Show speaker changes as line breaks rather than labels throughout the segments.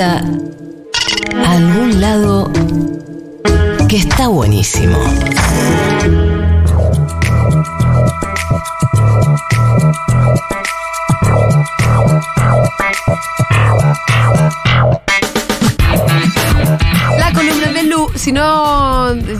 a algún lado que está buenísimo.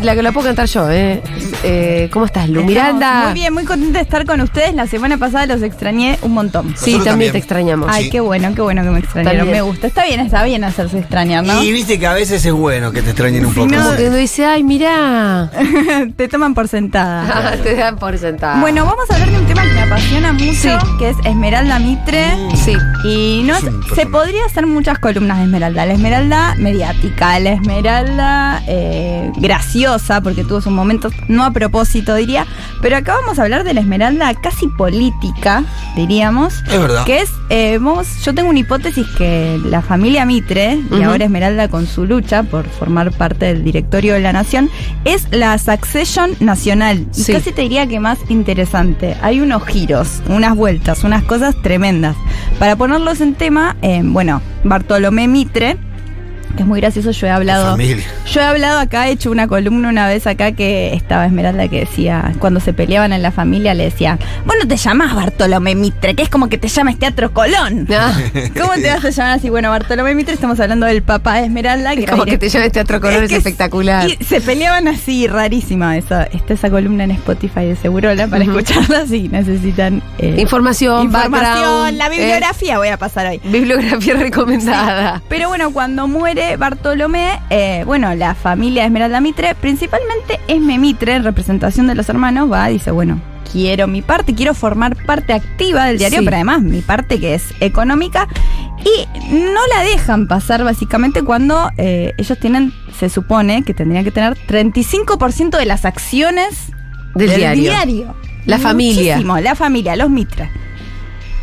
La que la puedo cantar yo, ¿eh? Eh, ¿Cómo estás, Lu?
Estamos
Miranda.
Muy bien, muy contenta de estar con ustedes. La semana pasada los extrañé un montón.
Sí, también,
también.
te extrañamos.
Ay,
Sí.
qué bueno, qué bueno que me extrañaron.
También.
Me gusta. Está bien, está bien hacerse extrañar, ¿no?
Y viste que a veces es bueno que te extrañen un
Si
poco.
no-
Como que uno dice, ay, mirá.
Te toman por sentada.
Te dan por sentada.
Bueno, vamos a hablar de un tema que me apasiona mucho,
Sí.
que es Esmeralda Mitre.
sí.
Y no se podría hacer muchas columnas de Esmeralda. La Esmeralda mediática, la Esmeralda eh, graciosa, porque tuvo sus momentos, no a propósito diría, pero acá vamos a hablar de la Esmeralda casi política, diríamos.
Es verdad.
Que es, eh, vamos, yo tengo una hipótesis que la familia Mitre, y ahora Esmeralda con su lucha por formar parte del directorio de la nación, es la succession nacional. Y
Sí.
casi te diría que más interesante. Hay unos giros, unas vueltas, unas cosas tremendas. Para ponerlos en tema, eh, bueno, Bartolomé Mitre, es muy gracioso, yo he hablado. Yo he hablado acá, he hecho una columna una vez acá que estaba Esmeralda que decía, cuando se peleaban en la familia, le decía, vos no te llamás Bartolomé Mitre, que es como que te llames Teatro Colón.
Ah,
¿Cómo te vas a llamar así? Bueno, Bartolomé Mitre, estamos hablando del papá de Esmeralda.
es como que te llames Teatro Color, es,
que
espectacular.
Y se peleaban así, rarísima esa. Está esa columna en Spotify de Segurola para escucharla si necesitan eh,
Información,
información. La
eh,
bibliografía voy a pasar hoy.
bibliografía recomendada.
Pero bueno, cuando muere Bartolomé, eh, bueno, la familia de Esmeralda Mitre, principalmente Esme Mitre, en representación de los hermanos, va y dice, bueno, quiero mi parte, quiero formar parte activa del diario,
Sí.
pero además mi parte que es económica, y no la dejan pasar básicamente cuando eh, ellos tienen, se supone que tendrían que tener 35% de las acciones
Del diario. La familia.
La familia, los Mitre.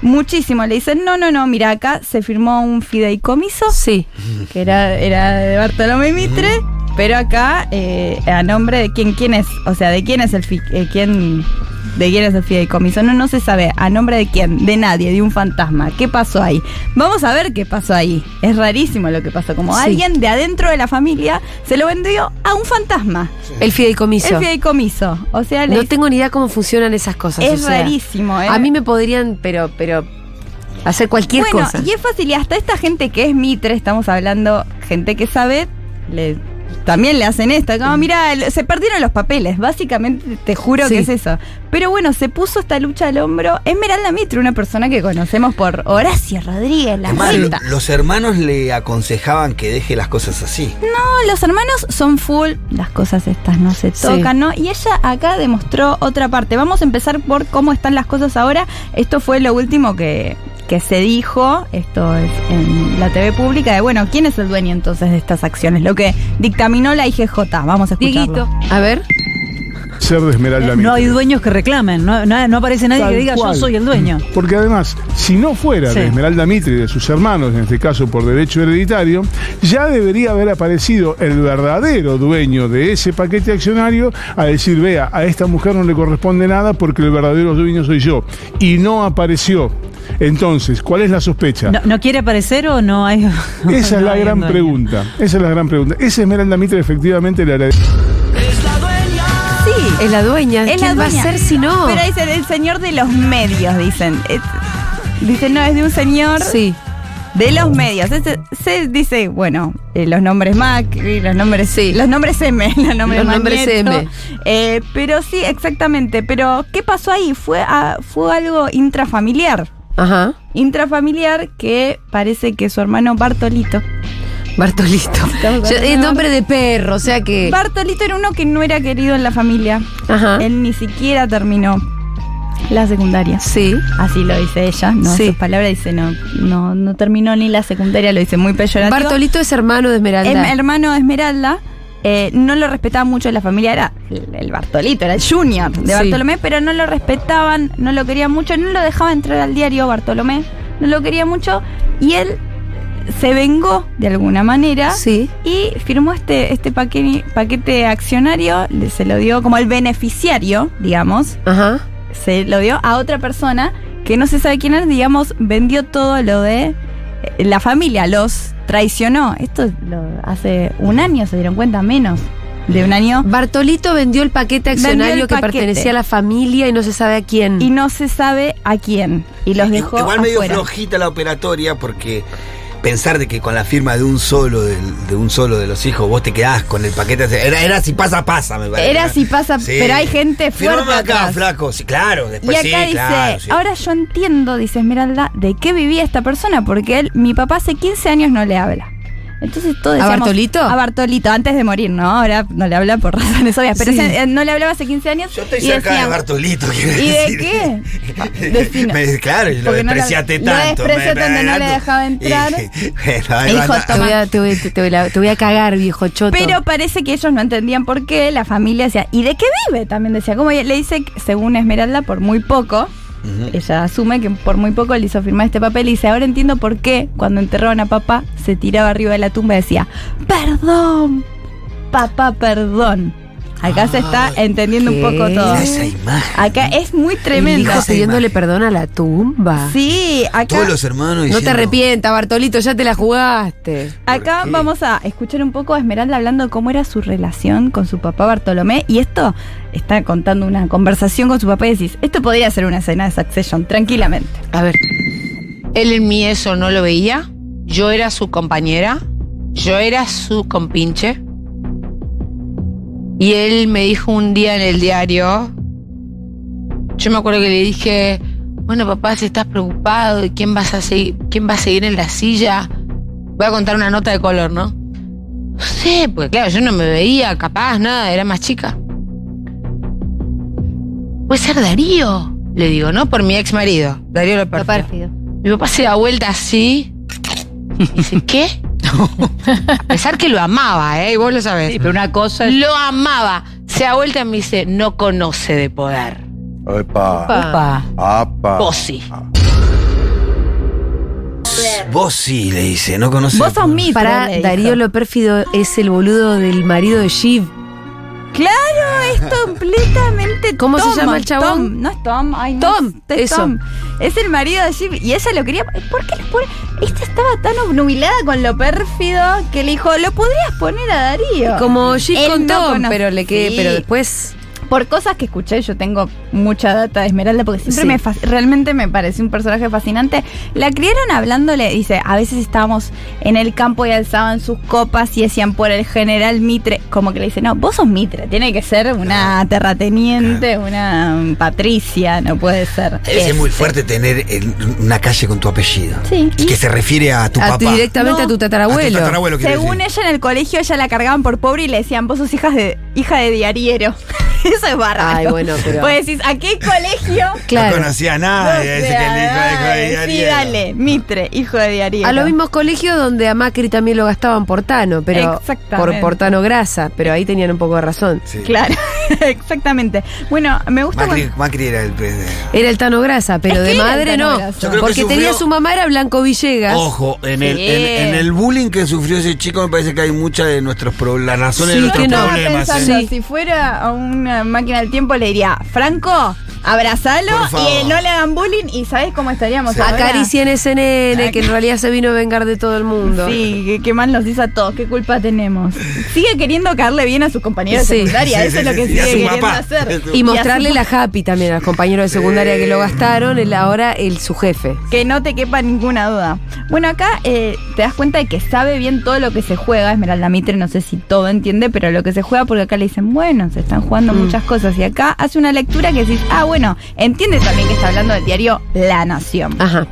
Muchísimo. Le dicen, no, no, no, mira, acá se firmó un fideicomiso
Sí.
que era, era de Bartolomé Mitre, pero acá eh, a nombre de quién, quién es, o sea, de quién es el fi- eh, quién, de quién es el fideicomiso, no, no se sabe, a nombre de quién, de nadie, de un fantasma. ¿Qué pasó ahí? Vamos a ver qué pasó ahí. Es rarísimo lo que pasó, como
Sí.
alguien de adentro de la familia se lo vendió a un fantasma.
El fideicomiso.
El fideicomiso. O sea,
No tengo ni idea cómo funcionan esas cosas.
es
o sea,
rarísimo, ¿eh?
A mí me podrían, pero, pero, hacer cualquier
bueno,
cosa.
y es fácil, y hasta esta gente que es Mitre, estamos hablando, gente que sabe, le, también le hacen esto, como mira, se perdieron los papeles, básicamente te juro
Sí.
que es eso. Pero bueno, se puso esta lucha al hombro Esmeralda Mitre, una persona que conocemos por Horacio Rodríguez, la
Es más,
Rita.
lo- los hermanos le aconsejaban que deje las cosas así.
No, los hermanos son full, las cosas estas no se
Sí.
tocan, ¿no? Y ella acá demostró otra parte. Vamos a empezar por cómo están las cosas ahora. Esto fue lo último que, que se dijo, esto es en la TV pública, de bueno, ¿quién es el dueño entonces de estas acciones? Lo que dictaminó la IGJ. Vamos a escucharlo.
Dieguito. A ver.
Ser de Esmeralda
No hay dueños que reclamen, no, no, no aparece nadie
Tal
que diga
cual.
yo soy el dueño.
Porque además, si no fuera
Sí.
de Esmeralda Mitre y de sus hermanos, en este caso por derecho hereditario, ya debería haber aparecido el verdadero dueño de ese paquete accionario a decir, vea, a esta mujer no le corresponde nada porque el verdadero dueño soy yo. Y no apareció. Entonces, ¿cuál es la sospecha?
No, ¿no quiere aparecer o no hay?
Esa es
no
la gran
dueño?
pregunta. Esa es la gran pregunta. Esa Esmeralda Mitre efectivamente la heredó.
Es la dueña.
Es
¿Quién
la
va a ser si no?
Pero dicen, el señor de los medios, dicen. Es- dicen, no, es de un señor
Sí.
de los medios. Ese- se dice, bueno, eh, los nombres Macri, los nombres
Sí.
los nombres M, los nombres,
Los nombres
Magneto.
M.
Eh, pero sí, exactamente. Pero, ¿qué pasó ahí? Fue, a- fue algo intrafamiliar.
Ajá.
Intrafamiliar que parece que su hermano Bartolito.
Bartolito. Yo- es nombre de perro, o sea que.
Bartolito era uno que no era querido en la familia.
Ajá.
Él ni siquiera terminó la secundaria.
Sí.
Así lo dice ella, ¿no?
Sí.
Sus palabras dice, no, no, no terminó ni la secundaria, lo dice muy peyorativo.
Bartolito es hermano de Esmeralda.
el hermano de Esmeralda, eh, no lo respetaba mucho en la familia, era el, Bartolito, era el junior de
Sí.
Bartolomé, pero no lo respetaban, no lo querían mucho, no lo dejaba entrar al diario Bartolomé, no lo quería mucho, y él se vengó de alguna manera.
Sí.
Y firmó este, este paquete, paquete accionario, le- se lo dio como el beneficiario, digamos,
Ajá.
se lo dio a otra persona que no se sabe quién es, digamos, vendió todo lo de eh, la familia los traicionó. Esto lo- hace un año se dieron cuenta, menos de un año.
Bartolito vendió el paquete accionario
el
que
paquete.
pertenecía a la familia y no se sabe a quién.
Y no se sabe a quién. Y los dejó
Igual medio
afuera.
flojita la operatoria porque pensar de que con la firma de un solo del- de, un solo de los hijos vos te quedás con el paquete era era si pasa pasa me parece.
Era si pasa, pero hay gente fuerte
Firmame acá
atrás.
flaco sí claro
Y acá
sí
dice,
claro sí.
ahora yo entiendo, dice Esmeralda, de qué vivía esta persona, porque él, mi papá hace 15 años no le habla. Entonces todo
¿A Bartolito?
A Bartolito, antes de morir, ¿no? Ahora no le habla por razones obvias, pero
Sí.
ese- eh, no le hablaba hace 15 años.
yo estoy
y
cerca de
decíamos-
Bartolito quiero
¿Y de qué?
Me- claro y lo
Porque no lo-
despreciaste
lo
tanto
desprecié
me-
tanto, no le
tanto.
dejaba entrar.
Y- bueno, ahí
Hijo,
va,
te, voy a, te, voy, te voy a- te voy a cagar, viejo choto.
Pero parece que ellos no entendían por qué la familia decía, ¿y de qué vive? También decía, como le dice, según Esmeralda, por muy poco, Ella asume que por muy poco le hizo firmar este papel y dice, ahora entiendo por qué cuando enterraron a papá se tiraba arriba de la tumba y decía, perdón, papá, perdón. Acá se está entendiendo un poco todo.
Mira esa imagen
Acá es muy tremendo.
hijo pidiéndole
imagen.
perdón a la tumba.
Sí, acá...
todos los hermanos
No te
diciendo,
arrepientas, Bartolito, ya te la jugaste.
Acá
qué?
vamos a escuchar un poco a Esmeralda hablando de cómo era su relación con su papá Bartolomé. Y esto está contando una conversación con su papá y decís, esto podría ser una escena de Succession, tranquilamente.
A ver.
Él en mí eso no lo veía. Yo era su compañera. Yo era su compinche. Y él me dijo un día en el diario. Yo me acuerdo que le dije, bueno papá, si estás preocupado, ¿y quién vas a seguir, quién va a seguir en la silla? Voy a contar una nota de color, ¿no? No sé, porque claro, yo no me veía capaz, nada, era más chica. Puede ser Darío, le digo, ¿no? Por mi ex marido, Darío lo pérfido. Mi papá se da vuelta así. y Dice, ¿qué? A pesar que lo amaba, ¿eh? Y vos lo sabés.
Sí, pero una cosa es.
Lo amaba. Se da vuelta y me dice, no conoce de poder.
Epa.
Opa.
Apa.
Vos sí.
vos sí le dice no conoces
Vos sos
Para. Darío lo pérfido es el boludo del marido de Shiv.
Claro, es completamente
¿Cómo se llama el chabón?
Tom, no es Tom, ay, no,
Tom,
es. Tom. Es el marido de Jim y ella lo quería. ¿Por qué le pone? Esta estaba tan obnubilada con lo pérfido que le dijo, lo podrías poner a Darío.
Como
Él
con
no
Tom,
conoce-
pero le que,
Sí.
pero después.
Por cosas que escuché, yo tengo mucha data de Esmeralda porque siempre
Sí.
me realmente me pareció un personaje fascinante. La criaron hablándole, dice, a veces estábamos en el campo y alzaban sus copas y decían por el general Mitre, como que le dice, no, vos sos Mitre, tiene que ser una terrateniente, una patricia, no puede ser.
es
Este.
muy fuerte tener el- una calle con tu apellido
Sí.
y que se refiere a tu
a
papá
directamente
No.
a tu
A tu
tatarabuelo.
tatarabuelo,
Según
decir.
ella en el colegio, ella la cargaban por pobre y le decían, vos sos hija de, hija de diariero. Eso es bárbaro.
Ay, bueno, pero-
Pues decís, ¿a qué colegio?
Claro.
no conocía a
No
nadie
sé,
ese que el hijo de- hijo de
Sí,
Ariel.
dale, Mitre, hijo de diariero.
A los mismos colegios donde a Macri también lo gastaban por Tano, pero
Exactamente.
por, por Tano Grasa, pero ahí tenían un poco de razón.
Sí.
Claro, exactamente. Bueno, me gusta
Macri,
cuando-
Macri era el presidente.
Era el Tano Grasa, pero de madre no. Porque
sufrió-
tenía su mamá, era Blanco Villegas.
Ojo, en el, en, en el bullying que sufrió ese chico me parece que hay muchas de nuestros pro- las razones
Sí,
de nuestros
no.
Problemas.
pensando,
¿eh?
Sí.
si fuera a una máquina del tiempo, le diría, Franco, abrazalo y no le hagan bullying y ¿sabes cómo estaríamos
Sí.
ahora?
Acaricien ese nene que en realidad se vino a vengar de todo el mundo.
Sí, que, que mal nos hizo a todos, qué culpa tenemos. Sigue queriendo caerle bien a sus compañeros de secundaria,
Sí,
eso
sí,
es lo que sigue queriendo
papá.
hacer.
Y mostrarle
su-
la happy también a los compañeros de secundaria que lo gastaron, el, ahora el su jefe.
Que no te quepa ninguna duda. Bueno, acá eh, te das cuenta de que sabe bien todo lo que se juega. Esmeralda Mitre, no sé si todo entiende, pero lo que se juega, porque acá le dicen, bueno, se están jugando
Mm.
muchas cosas. Y acá hace una lectura que decís, ah, bueno, entiende también que está hablando del diario La Nación.
Ajá.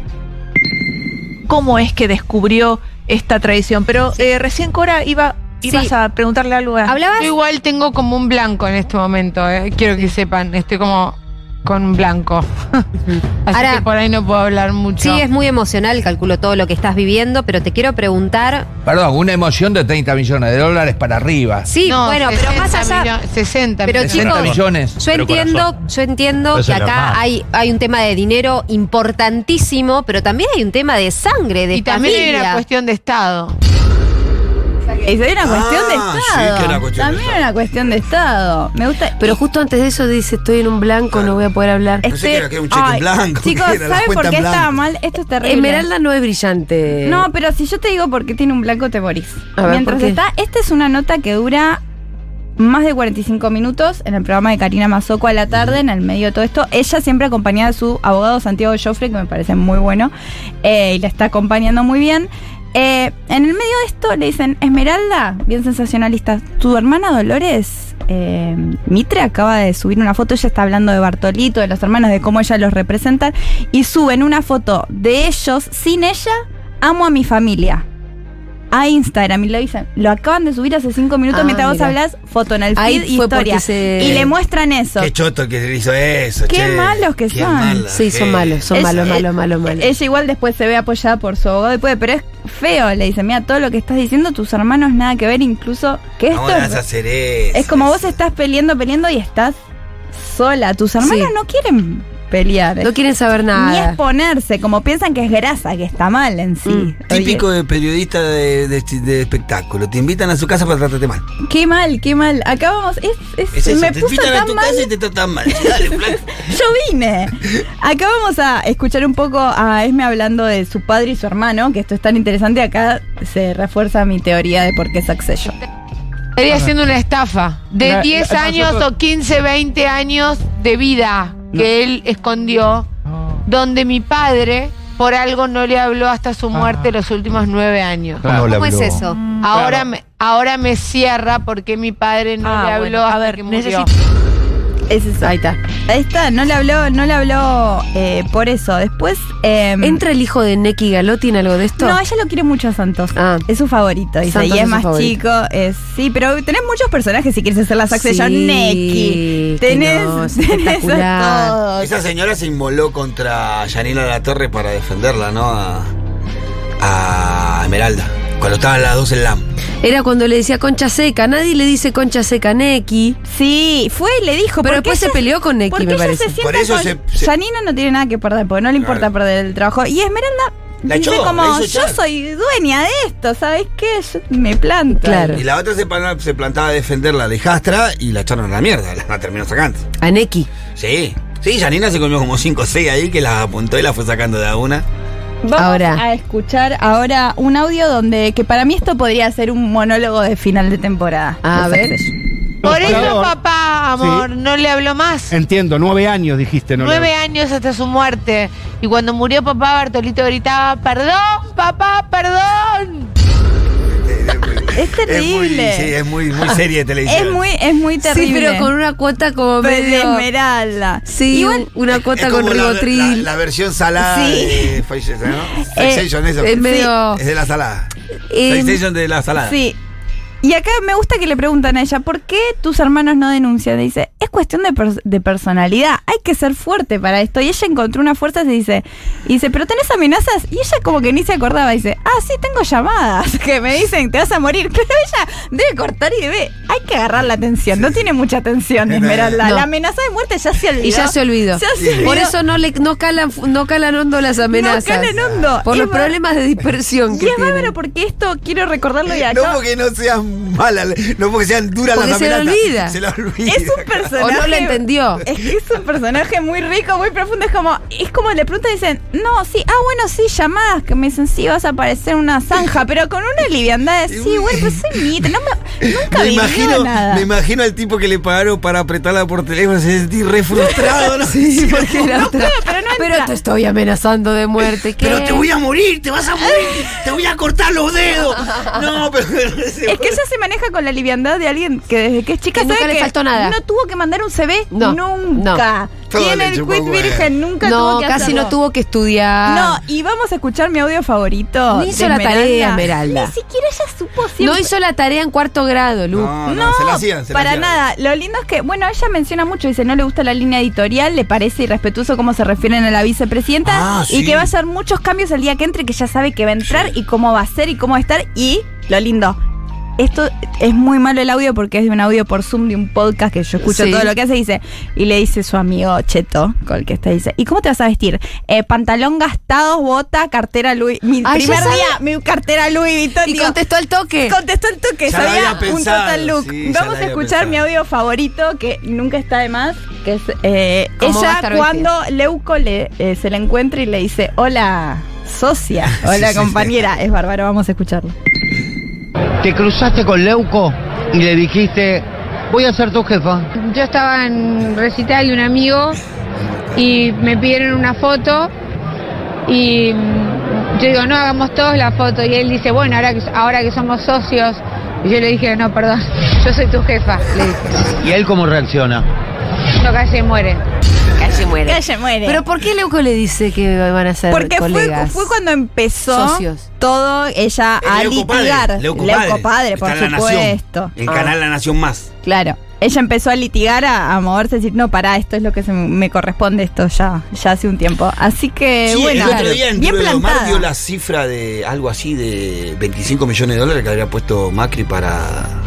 cómo es que descubrió esta tradición. Pero eh, recién Cora iba, ibas
Sí.
a preguntarle algo a...
¿Hablabas?
Yo igual tengo como un blanco en este momento, eh. quiero que sepan, estoy como con un blanco. Así
Ahora-
que por ahí no puedo hablar mucho.
Sí, es muy emocional, calculo todo lo que estás viviendo, pero te quiero preguntar.
Perdón, una emoción de 30 millones de dólares para arriba.
Sí,
No,
bueno, pero
60
más allá.
millones- 60
Pero
millones.
60
chicos,
millones.
Yo
pero
entiendo,
corazón.
yo entiendo
Eso
que acá hay, hay un tema de dinero importantísimo, pero también hay un tema de sangre, de
Y también hay
familia.
una cuestión de Estado.
Y soy una cuestión de
Ah, sí,
Estado.
que era cuestión de
También
Estado.
una cuestión de Estado. Me gusta.
Pero justo antes de eso dice, estoy en un blanco, no voy a poder hablar.
No sé qué era, que era un cheque en blanco,
Chicos,
que era
¿saben por qué estaba mal? Esto es terrible.
Esmeralda no es brillante.
No, pero si yo te digo por qué tiene un blanco, te morís.
A ver,
Mientras está, esta es una nota que dura más de 45 minutos en el programa de Karina Mazoco a la tarde, en el medio de todo esto. Ella siempre acompañada de su abogado Santiago Joffre, que me parece muy bueno, eh, y la está acompañando muy bien. Eh, en el medio de esto le dicen, Esmeralda, bien sensacionalista, tu hermana Dolores eh, Mitre acaba de subir una foto, ella está hablando de Bartolito, de los hermanos, de cómo ella los representa, y suben una foto de ellos sin ella, amo a mi familia. A Instagram y lo dicen, lo acaban de subir hace cinco minutos
Ah,
mientras vos hablas, foto en el
Ahí
feed y
fue
historia.
se-
Y le muestran eso.
Qué choto que hizo eso.
Qué
che.
malos que
Qué
son.
mala
Sí, son malos, son
Ella-
malos, malos, malos, malos.
Ella igual después se ve apoyada por su abogado después, pero es feo, le dice, mira, todo lo que estás diciendo, tus hermanos nada que ver, incluso que esto
¿Cómo le vas
es,
a hacer eso?
es como vos estás peleando, peleando y estás sola. Tus hermanos
Sí.
no quieren pelear.
No quieren saber
ni
nada.
exponerse, como piensan que es grasa, que está mal en sí.
Mm.
Oye,
Típico de periodista de, de- de espectáculo. Te invitan a su casa para tratarte mal.
Qué mal, qué mal. Acá vamos, es, es-
Es eso,
me
te
puso
invitan a
tan
tu
mal.
casa y te tratan mal. Dale.
Yo vine. Acá vamos a escuchar un poco a Esme hablando de su padre y su hermano, que esto es tan interesante. Acá se refuerza mi teoría de por qué es Succession.
Estaría haciendo una estafa de
La-
10
la-
años o 15, 20 años de vida que él escondió, donde mi padre por algo no le habló hasta su muerte los últimos nueve años.
Claro.
¿Cómo es eso?
Ahora, me, ahora me cierra porque mi padre no
Ah,
le habló
bueno, a
hasta
ver,
que murió.
necesito-
Es eso.
Ahí está.
Ahí está, no le habló, no le habló eh, por eso. Después. eh,
¿Entra el hijo de Neki Galotti en algo de esto?
No, ella lo quiere mucho a Santos.
Ah.
Es su favorito. Dice,
Santos
y
es
es más
favorito.
chico. Es, sí, pero tenés muchos personajes si quieres hacer la Succession.
Sí,
Neki. Tenés,
no, es
tenés a
espectacular.
todos.
Esa señora se inmoló contra Janina La Torre para defenderla, ¿no? A, a Esmeralda. Cuando estaban las dos en LAM.
Era cuando le decía concha seca. Nadie le dice concha seca a Neki.
Sí, fue y le dijo.
Pero después se peleó con Neki,
Porque
me
ella
parece.
se
Por eso
con-
se- se-
Janina no tiene nada que perder, porque no le importa
Claro.
perder el trabajo. Y Esmeralda
La
dice
echó, la
como, yo
echar".
soy dueña de esto, ¿sabes qué? Yo me planto.
Claro.
Y la otra se, plantaba a defender la hijastra y la echaron a la mierda. La terminó sacando.
A Neki.
Sí. Sí, Janina se comió como 5 o 6 ahí que las apuntó y las fue sacando de a una.
Vamos
Ahora.
a escuchar ahora un audio donde, que para mí esto podría ser un monólogo de final de temporada.
A
de
ver.
Por eso, papá, amor,
Sí.
no le habló más.
Entiendo, nueve años dijiste, ¿no?
Nueve años hasta su muerte. Y cuando murió papá, Bartolito gritaba, perdón, papá, perdón.
Es
Es muy,
terrible.
sí, es muy, muy serie de televisión.
Es muy, es muy terrible.
Sí, pero con una cuota como
Pero de
medio.
Esmeralda.
Sí,
Igual,
una cuota
Es
con
la-
ribotril.
La, la versión salada
Sí.
de ¿no?
Eh,
eso.
es medio-
Es de la salada.
Eh,
de la salada.
Sí. Y acá me gusta que le preguntan a ella, ¿por qué tus hermanos no denuncian? Y dice, es cuestión de, pers- de personalidad, hay que ser fuerte para esto. Y ella encontró una fuerza y dice, y dice, ¿pero tenés amenazas? Y ella como que ni se acordaba, dice, ah, sí, tengo llamadas que me dicen, te vas a morir. Pero ella debe cortar y debe, hay que agarrar la atención, no tiene mucha atención, Esmeralda.
No.
La amenaza de muerte ya se olvidó.
Y ya se olvidó.
Ya se olvidó.
Por eso no le no calan, no calan hondo las amenazas.
calan hondo.
Por
Y
los
va-
problemas de dispersión
Y es bárbaro porque esto quiero recordarlo y acá.
No porque no sean malas, no porque sean duras
Porque
las
se
amenazas.
olvida.
Se lo olvida.
Es un personaje.
O no lo entendió.
Es que es un personaje muy rico, muy profundo. Es como, es como le preguntan y dicen, no, sí, ah, bueno, sí, llamadas que me dicen, sí, vas a aparecer en una zanja, pero con una liviandad de, sí, güey, pues soy Mitre, no me, nunca
Me imagino,
nada.
me imagino al tipo que le pagaron para apretarla por teléfono, se sentí re frustrado, ¿no?
Sí, porque era otra.
pero no
Pero te estoy amenazando de muerte. ¿qué?
Pero te voy a morir, te vas a morir, te voy a cortar los dedos. No, pero
Es que ella se maneja con la liviandad de alguien que desde que es chica
Que nunca
sabe
le faltó nada.
No tuvo que mandar un CV
No,
nunca.
Todo
Tiene el quit virgen, nunca
no,
tuvo que
casi
hacerlo.
no tuvo que estudiar.
No, y vamos a escuchar mi audio favorito.
Ni
de
hizo la tarea, Esmeralda.
Ni siquiera ella supo siempre.
No hizo la tarea en cuarto grado, Lu.
No, no,
No,
se la hacían, se la
para
hacían.
nada. Lo lindo es que, bueno, ella menciona mucho, dice, no le gusta la línea editorial, le parece irrespetuoso cómo se refieren a la vicepresidenta
Ah,
y
sí.
que va a hacer muchos cambios el día que entre, que ya sabe que va a entrar y cómo va a ser y cómo va a estar. Y lo lindo, esto es muy malo el audio porque es de un audio por Zoom de un podcast que yo escucho
Sí.
todo lo que hace, dice, y le dice su amigo Cheto, con el que está, dice, ¿y cómo te vas a vestir? Eh, pantalón gastado, bota, cartera Louis, mi
Ay,
primer día, mi cartera Louis Vuitton.
Y
digo,
contestó al toque.
Contestó el toque,
Ya
sabía un
pensado,
total look.
sí,
Vamos a escuchar
pensado.
mi audio favorito, que nunca está de más, que es eh,
¿Cómo va a
ella cuando Leuco le, eh, se le encuentra y le dice, hola, socia, hola
Sí, sí,
compañera. Es bárbaro, vamos a escucharlo.
Te cruzaste con Leuco y le dijiste, voy a ser tu jefa.
Yo estaba en recital de un amigo y me pidieron una foto y mm, yo digo, no, hagamos todos la foto y él dice, bueno, ahora que, ahora que somos socios, y yo le dije, no, perdón, yo soy tu jefa, le dije,
¿Y él cómo reacciona?
no casi muere.
Muere.
Calle muere.
Pero ¿por qué Leuco le dice que van a ser
Porque fue,
colegas?
fue cuando empezó
Socios.
todo ella a
El Leuco
litigar.
Padre, Leuco
Leuco
Padre.
Padre, por
Está en La Nación,
supuesto.
En
Ah.
Canal La Nación Más.
Claro. Ella empezó a litigar, a, a moverse, a decir, no, pará, esto es lo que se me- corresponde, esto ya, ya hace un tiempo. Así que,
Sí,
bueno,
el otro día en
bien plantada.
dio la cifra de algo así de 25 millones de dólares que habría puesto Macri para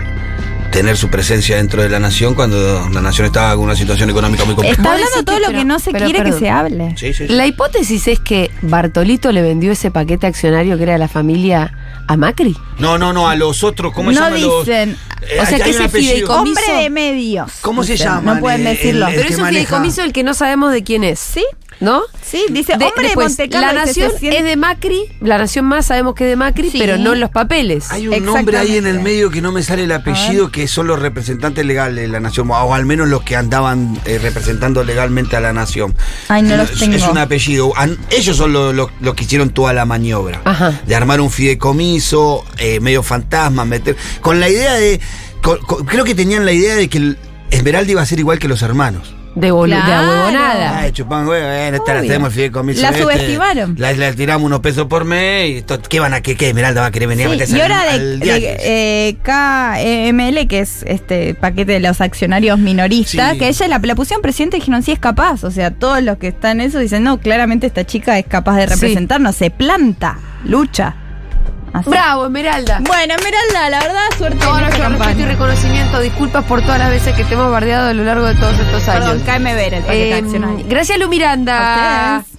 tener su presencia dentro de la nación cuando la nación estaba en una situación económica muy compleja.
Está hablando todo lo que no se
pero,
quiere que se hable.
Sí, sí, sí.
La hipótesis es que Bartolito le vendió ese paquete accionario que era de la familia a Macri.
No, no, no, a los otros, ¿cómo se
no
llaman los?
dicen.
Eh,
O sea, que ese fideicomiso-
Hombre de medios.
¿Cómo se llaman,
No pueden decirlo.
el-
Pero es un fideicomiso el que no sabemos de quién es.
¿Sí?
¿No?
Sí, dice
De-
hombre
después,
de
la nación
se
es de Macri, la nación más sabemos que es de Macri,
Sí.
pero no en los papeles.
Hay un nombre ahí en el medio que no me sale el apellido, que son los representantes legales de la nación, o al menos los que andaban eh, representando legalmente a la nación.
Ay, no los
Es-
tengo.
Es un apellido. Ellos son los los- los que hicieron toda la maniobra.
Ajá.
De armar un fideicomiso, eh, medio fantasma, meter. Con la idea de. con- con- creo que tenían la idea de que el Esmeralda iba a ser igual que los hermanos.
De, de
Claro.
huevonada.
Ay, chupan, güey, bueno, esta la
Obvio.
hacemos el fideicomiso.
La
este,
subestimaron.
La, la tiramos unos pesos por mes. Y to- ¿Qué van a qué? ¿Qué? Esmeralda va a querer venir a
Sí,
meterse
y
al-
ahora de,
al
de, eh, KML, que es este paquete de los accionarios minoristas,
Sí.
que ella la, la pusieron presidente y dijeron, sí es capaz. O sea, todos los que están en eso dicen, no, claramente esta chica es capaz de
Sí.
representarnos, se planta, lucha. Así.
Bravo, Esmeralda.
Bueno, Esmeralda, la verdad, suerte
Todo
en esta
respeto y reconocimiento. Disculpas por todas las veces que te hemos bardeado a lo largo de todos estos años.
Perdón, KMB era el paquete
Eh,
accionario.
gracias, Lu Miranda.
A ustedes.